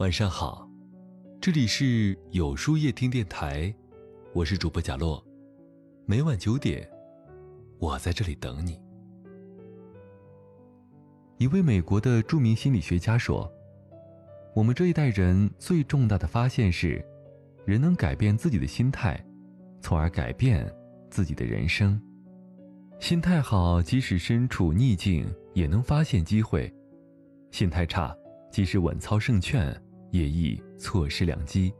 晚上好，这里是有书夜听电台，我是主播贾洛，每晚九点，我在这里等你。一位美国的著名心理学家说：“我们这一代人最重大的发现是，人能改变自己的心态，从而改变自己的人生。心态好，即使身处逆境，也能发现机会；心态差。”即使稳操胜券，也易错失良机。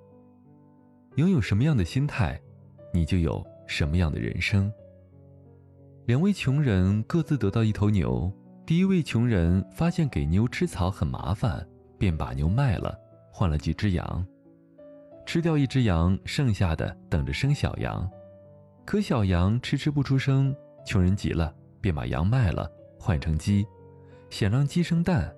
拥有什么样的心态，你就有什么样的人生。两位穷人各自得到一头牛。第一位穷人发现给牛吃草很麻烦，便把牛卖了，换了几只羊。吃掉一只羊，剩下的等着生小羊。可小羊迟迟不出生，穷人急了，便把羊卖了，换成鸡，想让鸡生蛋。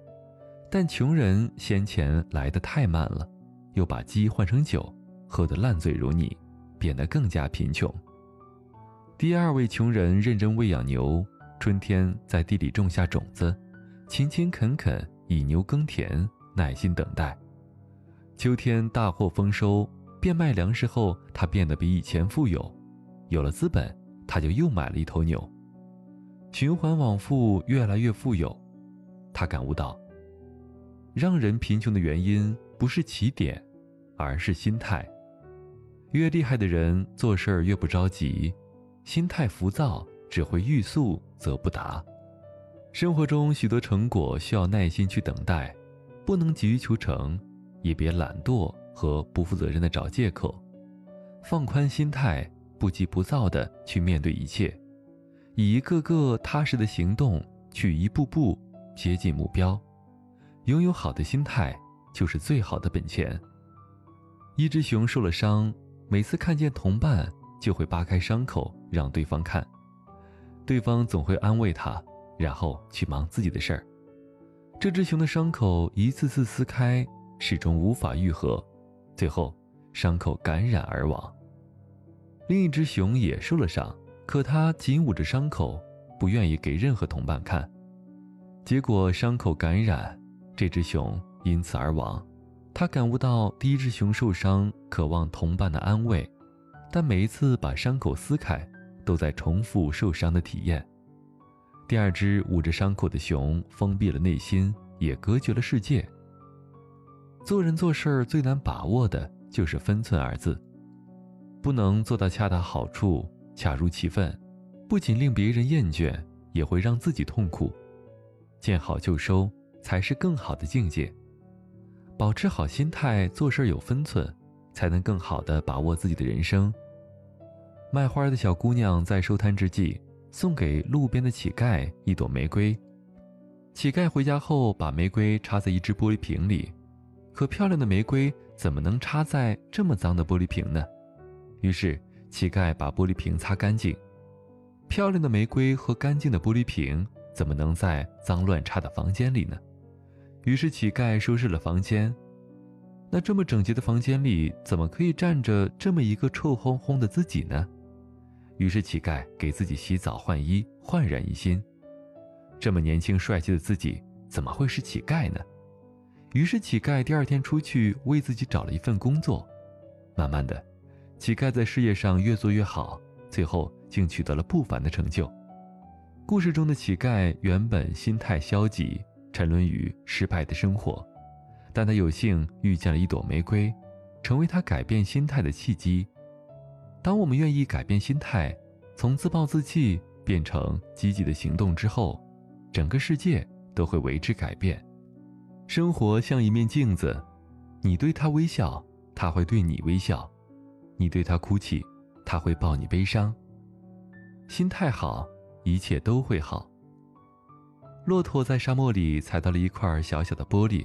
但穷人先前来的太慢了，又把鸡换成酒，喝得烂醉如泥，变得更加贫穷。第二位穷人认真喂养牛，春天在地里种下种子，勤勤恳恳以牛耕田，耐心等待。秋天大获丰收，变卖粮食后，他变得比以前富有，有了资本，他就又买了一头牛，循环往复，越来越富有。他感悟到。让人贫穷的原因不是起点，而是心态。越厉害的人做事儿越不着急，心态浮躁只会欲速则不达。生活中许多成果需要耐心去等待，不能急于求成，也别懒惰和不负责任的找借口。放宽心态，不急不躁的去面对一切，以一个个踏实的行动去一步步接近目标。拥有好的心态，就是最好的本钱。一只熊受了伤，每次看见同伴，就会扒开伤口让对方看，对方总会安慰他，然后去忙自己的事儿。这只熊的伤口一次次撕开，始终无法愈合，最后伤口感染而亡。另一只熊也受了伤，可它紧捂着伤口，不愿意给任何同伴看，结果伤口感染。这只熊因此而亡，他感悟到第一只熊受伤，渴望同伴的安慰，但每一次把伤口撕开，都在重复受伤的体验。第二只捂着伤口的熊封闭了内心，也隔绝了世界。做人做事最难把握的就是分寸二字，不能做到恰到好处、恰如其分，不仅令别人厌倦，也会让自己痛苦。见好就收。才是更好的境界。保持好心态，做事有分寸，才能更好的把握自己的人生。卖花的小姑娘在收摊之际，送给路边的乞丐一朵玫瑰。乞丐回家后，把玫瑰插在一只玻璃瓶里，可漂亮的玫瑰怎么能插在这么脏的玻璃瓶呢？于是乞丐把玻璃瓶擦干净。漂亮的玫瑰和干净的玻璃瓶怎么能在脏乱差的房间里呢？于是乞丐收拾了房间，那这么整洁的房间里，怎么可以站着这么一个臭烘烘的自己呢？于是乞丐给自己洗澡换衣，焕然一新。这么年轻帅气的自己，怎么会是乞丐呢？于是乞丐第二天出去为自己找了一份工作。慢慢的，乞丐在事业上越做越好，最后竟取得了不凡的成就。故事中的乞丐原本心态消极。沉沦于失败的生活，但他有幸遇见了一朵玫瑰，成为他改变心态的契机。当我们愿意改变心态，从自暴自弃变成积极的行动之后，整个世界都会为之改变。生活像一面镜子，你对他微笑，他会对你微笑；你对他哭泣，他会抱你悲伤。心态好，一切都会好。骆驼在沙漠里踩到了一块小小的玻璃，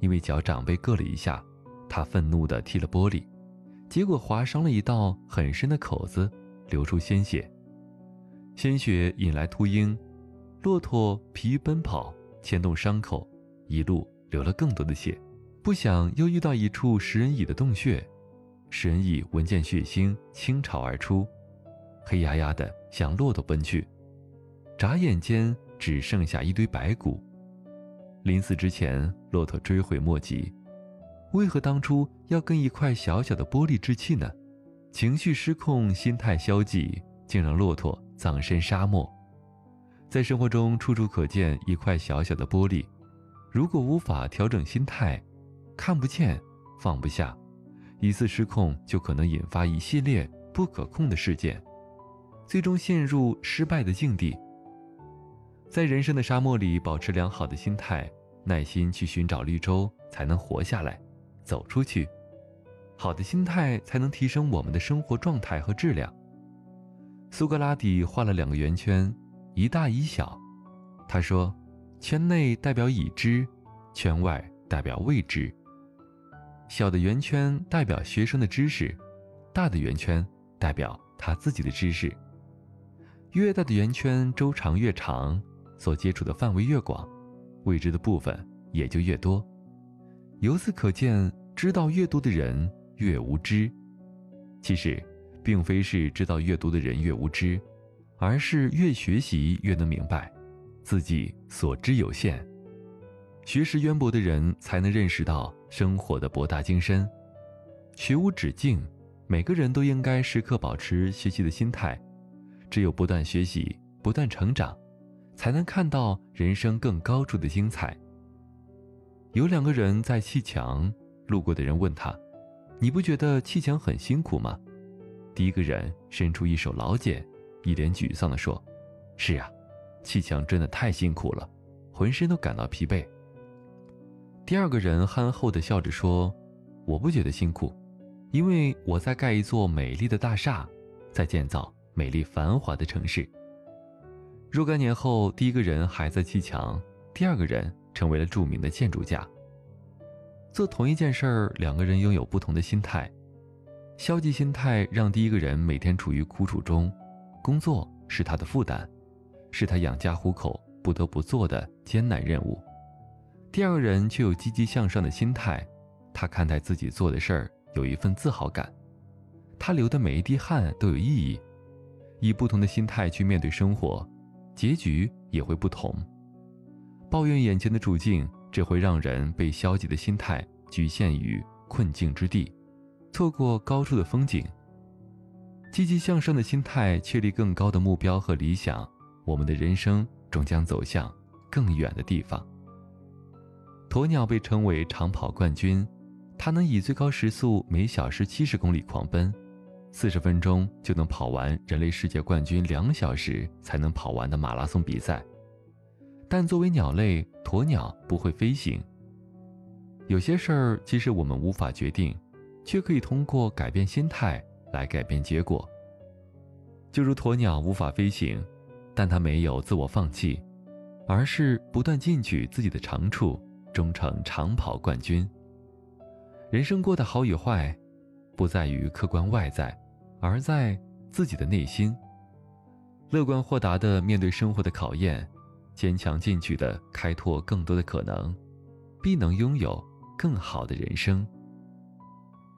因为脚掌被硌了一下，他愤怒地踢了玻璃，结果划伤了一道很深的口子，流出鲜血。鲜血引来秃鹰，骆驼疲于奔跑，牵动伤口，一路流了更多的血。不想又遇到一处食人蚁的洞穴，食人蚁闻见血腥，倾巢而出，黑压压的向骆驼奔去，眨眼间。只剩下一堆白骨。临死之前，骆驼追悔莫及。为何当初要跟一块小小的玻璃置气呢？情绪失控，心态消极，竟让骆驼葬身沙漠。在生活中，处处可见一块小小的玻璃。如果无法调整心态，看不见，放不下，一次失控就可能引发一系列不可控的事件，最终陷入失败的境地。在人生的沙漠里，保持良好的心态，耐心去寻找绿洲，才能活下来。走出去，好的心态才能提升我们的生活状态和质量。苏格拉底画了两个圆圈，一大一小。他说：“圈内代表已知，圈外代表未知。小的圆圈代表学生的知识，大的圆圈代表他自己的知识。越大的圆圈周长越长，所接触的范围越广，未知的部分也就越多。”由此可见，知道越多的人越无知。其实，并非是知道越多的人越无知，而是越学习越能明白，自己所知有限。学识渊博的人才能认识到生活的博大精深。学无止境，每个人都应该时刻保持学习的心态。只有不断学习、不断成长，才能看到人生更高处的精彩。有两个人在砌墙，路过的人问他：“你不觉得砌墙很辛苦吗？”第一个人伸出一手老茧，一脸沮丧地说：“是啊，砌墙真的太辛苦了，浑身都感到疲惫。”第二个人憨厚地笑着说：“我不觉得辛苦，因为我在盖一座美丽的大厦，在建造美丽繁华的城市。”若干年后，第一个人还在砌墙，第二个人。成为了著名的建筑家。做同一件事儿，两个人拥有不同的心态。消极心态让第一个人每天处于苦楚中，工作是他的负担，是他养家糊口不得不做的艰难任务。第二个人却有积极向上的心态，他看待自己做的事儿有一份自豪感，他流的每一滴汗都有意义。以不同的心态去面对生活，结局也会不同。抱怨眼前的处境，只会让人被消极的心态局限于困境之地，错过高处的风景。积极向上的心态，确立更高的目标和理想，我们的人生终将走向更远的地方。鸵鸟被称为长跑冠军，它能以最高时速每小时七十公里狂奔，四十分钟就能跑完人类世界冠军两小时才能跑完的马拉松比赛。但作为鸟类，鸵鸟不会飞行。有些事儿其实我们无法决定，却可以通过改变心态来改变结果。就如鸵鸟无法飞行，但它没有自我放弃，而是不断进取自己的长处，终成长跑冠军。人生过得好与坏，不在于客观外在，而在自己的内心。乐观豁达的面对生活的考验。坚强进取的开拓更多的可能，必能拥有更好的人生。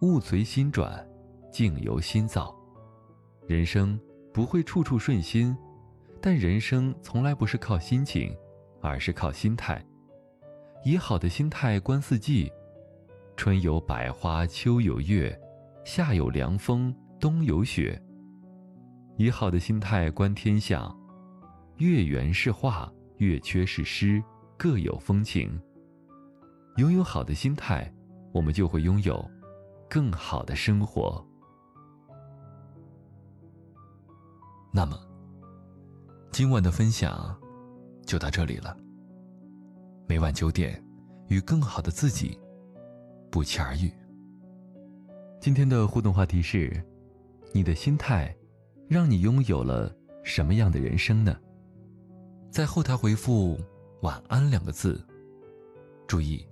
物随心转，境由心造。人生不会处处顺心，但人生从来不是靠心情，而是靠心态。以好的心态观四季，春有百花，秋有月，夏有凉风，冬有雪。以好的心态观天象，月圆是画。月缺是诗，各有风情。拥有好的心态，我们就会拥有更好的生活。那么，今晚的分享就到这里了。每晚九点，与更好的自己不期而遇。今天的互动话题是：你的心态，让你拥有了什么样的人生呢？在后台回复“晚安”两个字，注意，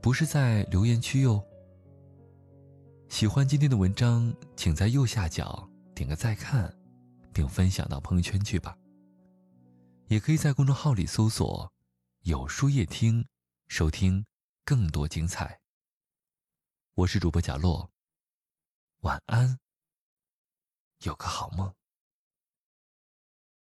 不是在留言区哟。喜欢今天的文章，请在右下角点个再看，并分享到朋友圈去吧。也可以在公众号里搜索“有书夜听”，收听更多精彩。我是主播贾洛，晚安，有个好梦。